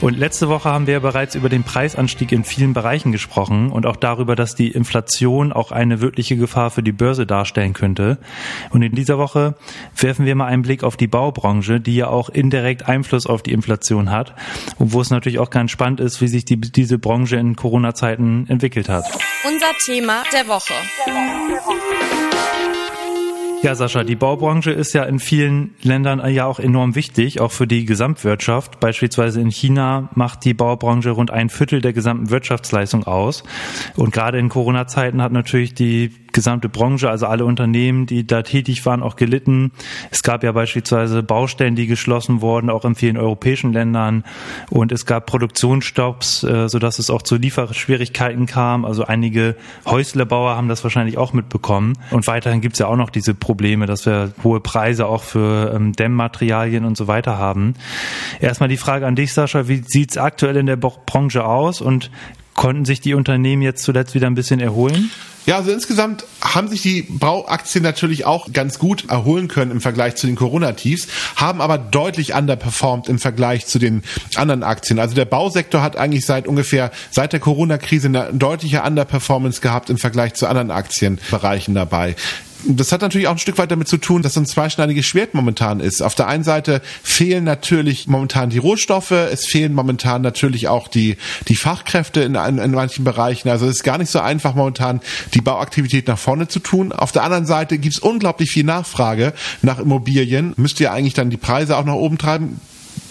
Und letzte Woche haben wir ja bereits über den Preisanstieg in vielen Bereichen gesprochen und auch darüber, dass die Inflation auch eine wirkliche Gefahr für die Börse darstellen könnte. Und in dieser Woche werfen wir mal einen Blick auf die Baubranche, die ja auch indirekt Einfluss auf die Inflation hat und wo es natürlich auch ganz spannend ist, wie sich die, diese Branche in Corona-Zeiten entwickelt hat. Unser Thema der Woche. Der Woche. Der Woche. Ja, Sascha, die Baubranche ist ja in vielen Ländern ja auch enorm wichtig, auch für die Gesamtwirtschaft. Beispielsweise in China macht die Baubranche rund ein Viertel der gesamten Wirtschaftsleistung aus. Und gerade in Corona-Zeiten hat natürlich die gesamte Branche, also alle Unternehmen, die da tätig waren, auch gelitten. Es gab ja beispielsweise Baustellen, die geschlossen wurden, auch in vielen europäischen Ländern. Und es gab Produktionsstopps, äh, sodass es auch zu Lieferschwierigkeiten kam. Also einige Häuslebauer haben das wahrscheinlich auch mitbekommen. Und weiterhin gibt es ja auch noch diese Probleme, dass wir hohe Preise auch für ähm, Dämmmaterialien und so weiter haben. Erstmal die Frage an dich, Sascha, wie sieht es aktuell in der Branche aus und konnten sich die Unternehmen jetzt zuletzt wieder ein bisschen erholen? Ja, also insgesamt haben sich die Bauaktien natürlich auch ganz gut erholen können im Vergleich zu den Corona-Tiefs, haben aber deutlich underperformed im Vergleich zu den anderen Aktien. Also der Bausektor hat eigentlich seit ungefähr seit der Corona-Krise eine deutliche Underperformance gehabt im Vergleich zu anderen Aktienbereichen dabei das hat natürlich auch ein Stück weit damit zu tun, dass so ein zweischneidiges Schwert momentan ist. Auf der einen Seite fehlen natürlich momentan die Rohstoffe, es fehlen momentan natürlich auch die, die Fachkräfte in, in, in manchen Bereichen. Also es ist gar nicht so einfach momentan die Bauaktivität nach vorne zu tun. Auf der anderen Seite gibt es unglaublich viel Nachfrage nach Immobilien. Müsst ihr eigentlich dann die Preise auch nach oben treiben?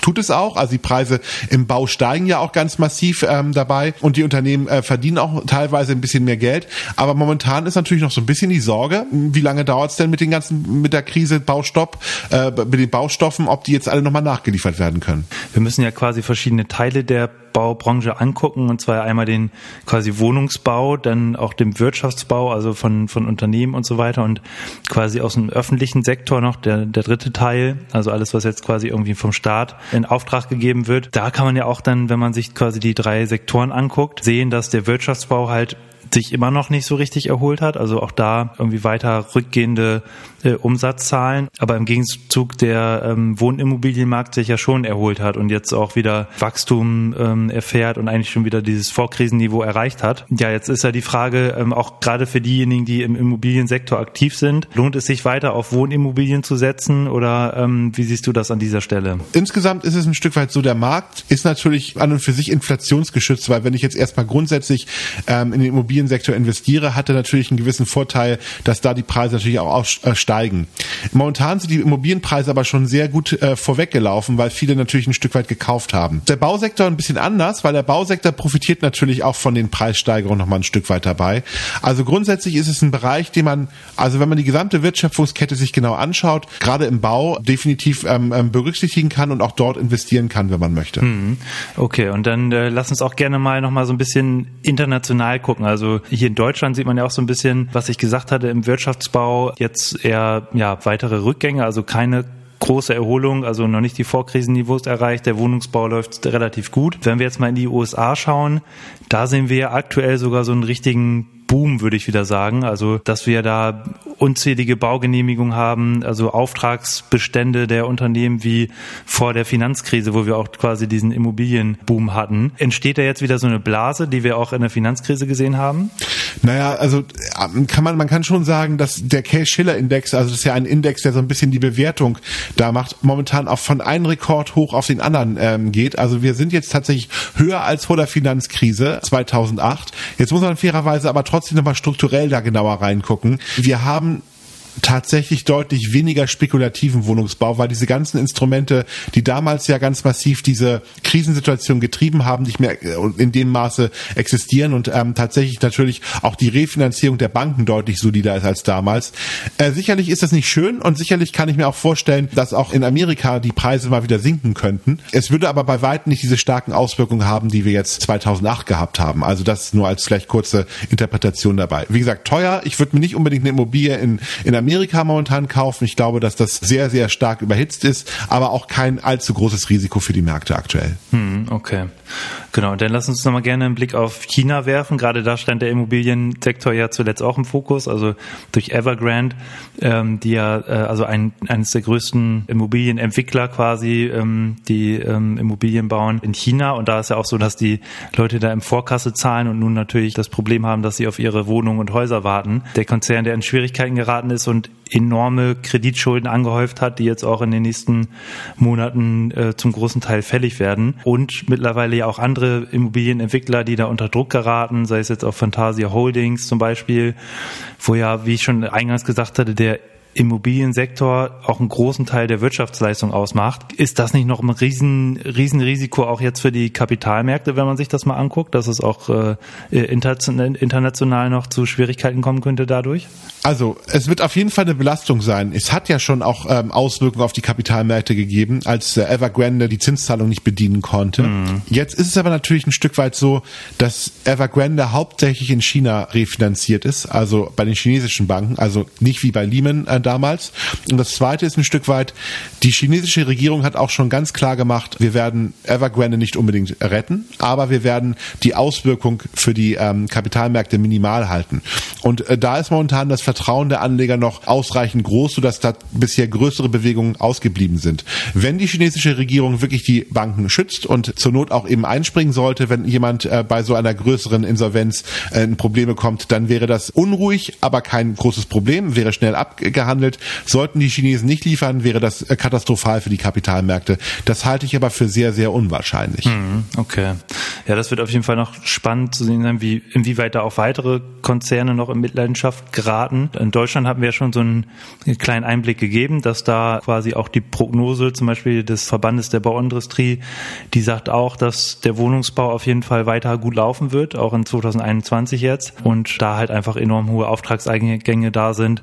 Tut es auch. Also die Preise im Bau steigen ja auch ganz massiv ähm, dabei und die Unternehmen äh, verdienen auch teilweise ein bisschen mehr Geld. Aber momentan ist natürlich noch so ein bisschen die Sorge, wie lange dauert es denn mit den ganzen, mit der Krise Baustopp, äh, mit den Baustoffen, ob die jetzt alle nochmal nachgeliefert werden können. Wir müssen ja quasi verschiedene Teile der Baubranche angucken, und zwar einmal den quasi Wohnungsbau, dann auch den Wirtschaftsbau, also von, von Unternehmen und so weiter und quasi aus dem öffentlichen Sektor noch der, der dritte Teil, also alles, was jetzt quasi irgendwie vom Staat in Auftrag gegeben wird. Da kann man ja auch dann, wenn man sich quasi die drei Sektoren anguckt, sehen, dass der Wirtschaftsbau halt sich immer noch nicht so richtig erholt hat. Also auch da irgendwie weiter rückgehende äh, Umsatzzahlen. Aber im Gegenzug der ähm, Wohnimmobilienmarkt sich ja schon erholt hat und jetzt auch wieder Wachstum ähm, erfährt und eigentlich schon wieder dieses Vorkrisenniveau erreicht hat. Ja, jetzt ist ja die Frage, ähm, auch gerade für diejenigen, die im Immobiliensektor aktiv sind, lohnt es sich weiter auf Wohnimmobilien zu setzen oder ähm, wie siehst du das an dieser Stelle? Insgesamt ist es ein Stück weit so, der Markt ist natürlich an und für sich inflationsgeschützt, weil wenn ich jetzt erstmal grundsätzlich ähm, in den Immobiliensektor investiere, hat er natürlich einen gewissen Vorteil, dass da die Preise natürlich auch steigen. Momentan sind die Immobilienpreise aber schon sehr gut äh, vorweggelaufen, weil viele natürlich ein Stück weit gekauft haben. Der Bausektor ein bisschen anders, weil der Bausektor profitiert natürlich auch von den Preissteigerungen nochmal ein Stück weit dabei. Also grundsätzlich ist es ein Bereich, den man, also wenn man die gesamte Wertschöpfungskette sich genau anschaut, gerade im Bau definitiv ähm, ähm berücksichtigen kann und auch dort investieren kann, wenn man möchte. Mhm. Okay, und dann äh, lass uns auch gerne mal nochmal so ein bisschen international gucken. Also hier in Deutschland sieht man ja auch so ein bisschen, was ich gesagt hatte, im Wirtschaftsbau jetzt eher eher ja, weitere Rückgänge, also keine große Erholung, also noch nicht die Vorkrisenniveaus erreicht. Der Wohnungsbau läuft relativ gut. Wenn wir jetzt mal in die USA schauen, da sehen wir aktuell sogar so einen richtigen Boom, würde ich wieder sagen. Also, dass wir da unzählige Baugenehmigungen haben, also Auftragsbestände der Unternehmen wie vor der Finanzkrise, wo wir auch quasi diesen Immobilienboom hatten. Entsteht da jetzt wieder so eine Blase, die wir auch in der Finanzkrise gesehen haben? Naja, also ähm, kann man, man kann schon sagen, dass der Case-Schiller-Index, also das ist ja ein Index, der so ein bisschen die Bewertung da macht, momentan auch von einem Rekord hoch auf den anderen ähm, geht. Also wir sind jetzt tatsächlich höher als vor der Finanzkrise 2008. Jetzt muss man fairerweise aber trotzdem trotzdem nochmal strukturell da genauer reingucken. Wir haben tatsächlich deutlich weniger spekulativen Wohnungsbau, weil diese ganzen Instrumente, die damals ja ganz massiv diese Krisensituation getrieben haben, nicht mehr äh, in dem Maße existieren und ähm, tatsächlich natürlich auch die Refinanzierung der Banken deutlich solider ist als damals. Äh, sicherlich ist das nicht schön und sicherlich kann ich mir auch vorstellen, dass auch in Amerika die Preise mal wieder sinken könnten. Es würde aber bei weitem nicht diese starken Auswirkungen haben, die wir jetzt 2008 gehabt haben. Also das nur als vielleicht kurze Interpretation dabei. Wie gesagt, teuer. Ich würde mir nicht unbedingt eine Immobilie in, in Amerika Amerika momentan kaufen. Ich glaube, dass das sehr, sehr stark überhitzt ist, aber auch kein allzu großes Risiko für die Märkte aktuell. Hm, Okay, genau. Dann lass uns nochmal gerne einen Blick auf China werfen. Gerade da stand der Immobiliensektor ja zuletzt auch im Fokus, also durch Evergrande, ähm, die ja äh, also ein, eines der größten Immobilienentwickler quasi, ähm, die ähm, Immobilien bauen in China. Und da ist ja auch so, dass die Leute da im Vorkasse zahlen und nun natürlich das Problem haben, dass sie auf ihre Wohnungen und Häuser warten. Der Konzern, der in Schwierigkeiten geraten ist und enorme Kreditschulden angehäuft hat, die jetzt auch in den nächsten Monaten äh, zum großen Teil fällig werden. Und mittlerweile ja auch andere Immobilienentwickler, die da unter Druck geraten, sei es jetzt auch Fantasia Holdings zum Beispiel, wo ja, wie ich schon eingangs gesagt hatte, der Immobiliensektor auch einen großen Teil der Wirtschaftsleistung ausmacht. Ist das nicht noch ein riesen, riesen Risiko auch jetzt für die Kapitalmärkte, wenn man sich das mal anguckt, dass es auch äh, international noch zu Schwierigkeiten kommen könnte dadurch? Also es wird auf jeden Fall eine Belastung sein. Es hat ja schon auch ähm, Auswirkungen auf die Kapitalmärkte gegeben, als äh, Evergrande die Zinszahlung nicht bedienen konnte. Mhm. Jetzt ist es aber natürlich ein Stück weit so, dass Evergrande hauptsächlich in China refinanziert ist, also bei den chinesischen Banken, also nicht wie bei Lehman äh, damals. Und das Zweite ist ein Stück weit, die chinesische Regierung hat auch schon ganz klar gemacht, wir werden Evergrande nicht unbedingt retten, aber wir werden die Auswirkung für die ähm, Kapitalmärkte minimal halten. Und äh, da ist momentan das Vertrauen der Anleger noch ausreichend groß, sodass da bisher größere Bewegungen ausgeblieben sind. Wenn die chinesische Regierung wirklich die Banken schützt und zur Not auch eben einspringen sollte, wenn jemand äh, bei so einer größeren Insolvenz äh, in Probleme kommt, dann wäre das unruhig, aber kein großes Problem, wäre schnell abgehandelt. Sollten die Chinesen nicht liefern, wäre das äh, katastrophal für die Kapitalmärkte. Das halte ich aber für sehr, sehr unwahrscheinlich. Hm, okay. Ja, das wird auf jeden Fall noch spannend zu sehen sein, wie, inwieweit da auch weitere Konzerne noch in Mitleidenschaft geraten. In Deutschland haben wir ja schon so einen kleinen Einblick gegeben, dass da quasi auch die Prognose zum Beispiel des Verbandes der Bauindustrie, die sagt auch, dass der Wohnungsbau auf jeden Fall weiter gut laufen wird, auch in 2021 jetzt. Und da halt einfach enorm hohe Auftragseingänge da sind,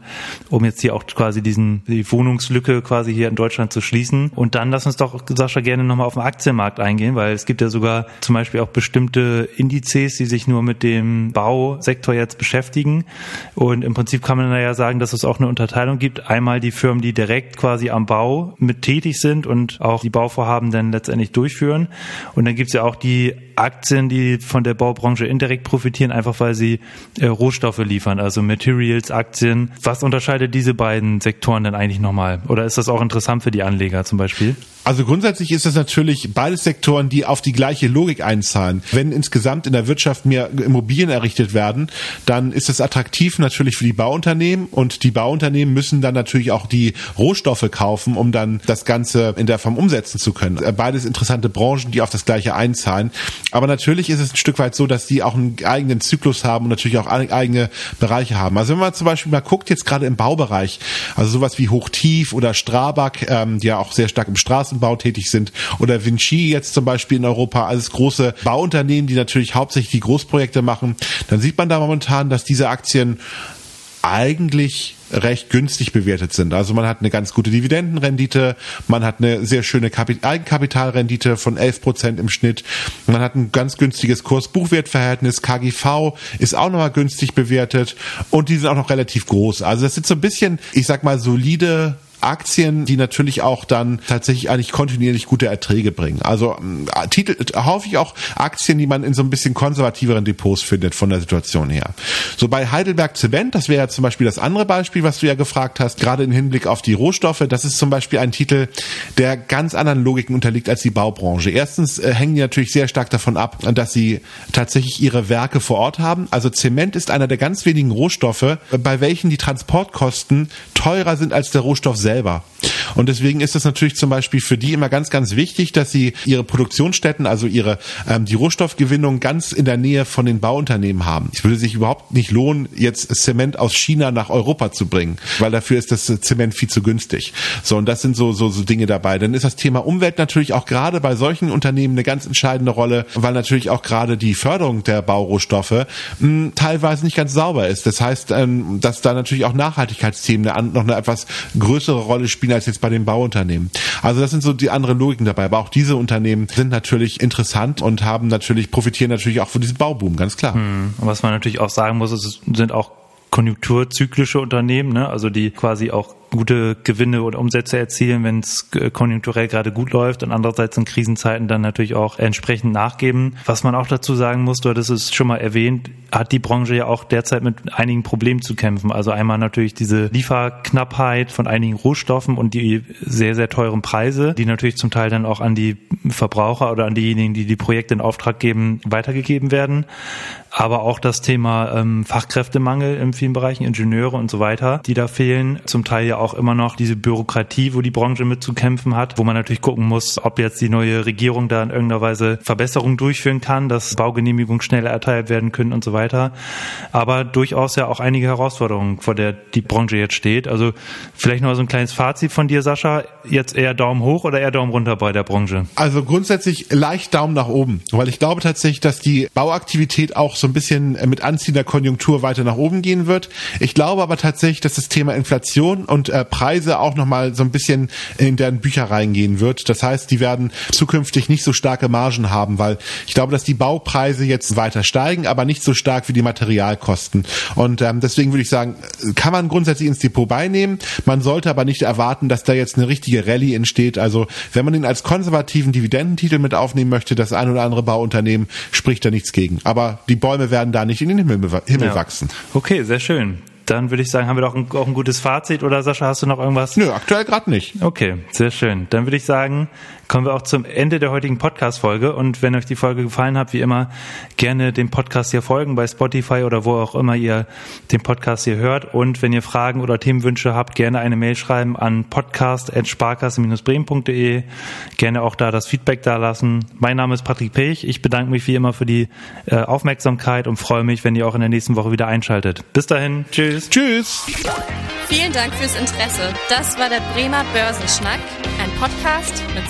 um jetzt hier auch quasi diesen, die Wohnungslücke quasi hier in Deutschland zu schließen. Und dann lass uns doch, Sascha, gerne nochmal auf den Aktienmarkt eingehen, weil es gibt ja sogar zum Beispiel auch bestimmte Indizes, die sich nur mit dem Bausektor jetzt beschäftigen. Und im Prinzip kann man ja sagen, dass es auch eine Unterteilung gibt. Einmal die Firmen, die direkt quasi am Bau mit tätig sind und auch die Bauvorhaben dann letztendlich durchführen. Und dann gibt es ja auch die Aktien, die von der Baubranche indirekt profitieren, einfach weil sie äh, Rohstoffe liefern, also Materials, Aktien. Was unterscheidet diese beiden Sektoren denn eigentlich nochmal? Oder ist das auch interessant für die Anleger zum Beispiel? Also grundsätzlich ist es natürlich beides Sektoren, die auf die gleiche Logik einzahlen. Wenn insgesamt in der Wirtschaft mehr Immobilien errichtet werden, dann ist es attraktiv natürlich für die Bauunternehmen und die Bauunternehmen müssen dann natürlich auch die Rohstoffe kaufen, um dann das Ganze in der Form umsetzen zu können. Beides interessante Branchen, die auf das gleiche einzahlen. Aber natürlich ist es ein Stück weit so, dass die auch einen eigenen Zyklus haben und natürlich auch eigene Bereiche haben. Also wenn man zum Beispiel mal guckt, jetzt gerade im Baubereich, also sowas wie Hochtief oder Strabag, ähm, die ja auch sehr stark im Straßenbau tätig sind, oder Vinci jetzt zum Beispiel in Europa, alles große Bauunternehmen, die natürlich hauptsächlich die Großprojekte machen, dann sieht man da momentan, dass diese Aktien eigentlich recht günstig bewertet sind. Also man hat eine ganz gute Dividendenrendite, man hat eine sehr schöne Eigenkapitalrendite von 11 Prozent im Schnitt, man hat ein ganz günstiges Kurs-Buchwert-Verhältnis, KGV ist auch nochmal günstig bewertet und die sind auch noch relativ groß. Also das sind so ein bisschen, ich sag mal, solide Aktien, die natürlich auch dann tatsächlich eigentlich kontinuierlich gute Erträge bringen. Also äh, Titel, häufig auch Aktien, die man in so ein bisschen konservativeren Depots findet von der Situation her. So bei Heidelberg Zement, das wäre ja zum Beispiel das andere Beispiel, was du ja gefragt hast, gerade im Hinblick auf die Rohstoffe, das ist zum Beispiel ein Titel, der ganz anderen Logiken unterliegt als die Baubranche. Erstens äh, hängen die natürlich sehr stark davon ab, dass sie tatsächlich ihre Werke vor Ort haben. Also Zement ist einer der ganz wenigen Rohstoffe, bei welchen die Transportkosten teurer sind als der Rohstoff selbst selber. Und deswegen ist es natürlich zum Beispiel für die immer ganz, ganz wichtig, dass sie ihre Produktionsstätten, also ihre ähm, die Rohstoffgewinnung ganz in der Nähe von den Bauunternehmen haben. Es würde sich überhaupt nicht lohnen, jetzt Zement aus China nach Europa zu bringen, weil dafür ist das Zement viel zu günstig. So, und das sind so, so, so Dinge dabei. Dann ist das Thema Umwelt natürlich auch gerade bei solchen Unternehmen eine ganz entscheidende Rolle, weil natürlich auch gerade die Förderung der Baurohstoffe mh, hm, teilweise nicht ganz sauber ist. Das heißt, ähm, dass da natürlich auch Nachhaltigkeitsthemen noch eine etwas größere Rolle spielen als jetzt bei den Bauunternehmen. Also das sind so die anderen Logiken dabei. Aber auch diese Unternehmen sind natürlich interessant und haben natürlich, profitieren natürlich auch von diesem Bauboom, ganz klar. Hm. Und was man natürlich auch sagen muss, es sind auch konjunkturzyklische Unternehmen, ne? also die quasi auch gute Gewinne oder Umsätze erzielen, wenn es konjunkturell gerade gut läuft und andererseits in Krisenzeiten dann natürlich auch entsprechend nachgeben. Was man auch dazu sagen muss, du hattest es schon mal erwähnt, hat die Branche ja auch derzeit mit einigen Problemen zu kämpfen. Also einmal natürlich diese Lieferknappheit von einigen Rohstoffen und die sehr, sehr teuren Preise, die natürlich zum Teil dann auch an die Verbraucher oder an diejenigen, die die Projekte in Auftrag geben, weitergegeben werden aber auch das Thema ähm, Fachkräftemangel in vielen Bereichen, Ingenieure und so weiter, die da fehlen. Zum Teil ja auch immer noch diese Bürokratie, wo die Branche mit zu kämpfen hat, wo man natürlich gucken muss, ob jetzt die neue Regierung da in irgendeiner Weise Verbesserungen durchführen kann, dass Baugenehmigungen schneller erteilt werden können und so weiter. Aber durchaus ja auch einige Herausforderungen, vor der die Branche jetzt steht. Also vielleicht noch so ein kleines Fazit von dir, Sascha. Jetzt eher Daumen hoch oder eher Daumen runter bei der Branche? Also grundsätzlich leicht Daumen nach oben, weil ich glaube tatsächlich, dass die Bauaktivität auch so so ein bisschen äh, mit anziehender Konjunktur weiter nach oben gehen wird. Ich glaube aber tatsächlich, dass das Thema Inflation und äh, Preise auch nochmal so ein bisschen in deren Bücher reingehen wird. Das heißt, die werden zukünftig nicht so starke Margen haben, weil ich glaube, dass die Baupreise jetzt weiter steigen, aber nicht so stark wie die Materialkosten. Und ähm, deswegen würde ich sagen, kann man grundsätzlich ins Depot beinehmen. Man sollte aber nicht erwarten, dass da jetzt eine richtige Rallye entsteht. Also wenn man ihn als konservativen Dividendentitel mit aufnehmen möchte, das ein oder andere Bauunternehmen spricht da nichts gegen. Aber die Bäume Bäume werden da nicht in den Himmel, Himmel ja. wachsen. Okay, sehr schön. Dann würde ich sagen, haben wir doch ein, auch ein gutes Fazit. Oder Sascha, hast du noch irgendwas? Nö, aktuell gerade nicht. Okay, sehr schön. Dann würde ich sagen, kommen wir auch zum Ende der heutigen Podcast-Folge. Und wenn euch die Folge gefallen hat, wie immer, gerne dem Podcast hier folgen bei Spotify oder wo auch immer ihr den Podcast hier hört. Und wenn ihr Fragen oder Themenwünsche habt, gerne eine Mail schreiben an podcast.sparkasse-bremen.de. Gerne auch da das Feedback da lassen. Mein Name ist Patrick Pech. Ich bedanke mich wie immer für die äh, Aufmerksamkeit und freue mich, wenn ihr auch in der nächsten Woche wieder einschaltet. Bis dahin. Tschüss. Tschüss. Vielen Dank fürs Interesse. Das war der Bremer Börsenschnack, ein Podcast mit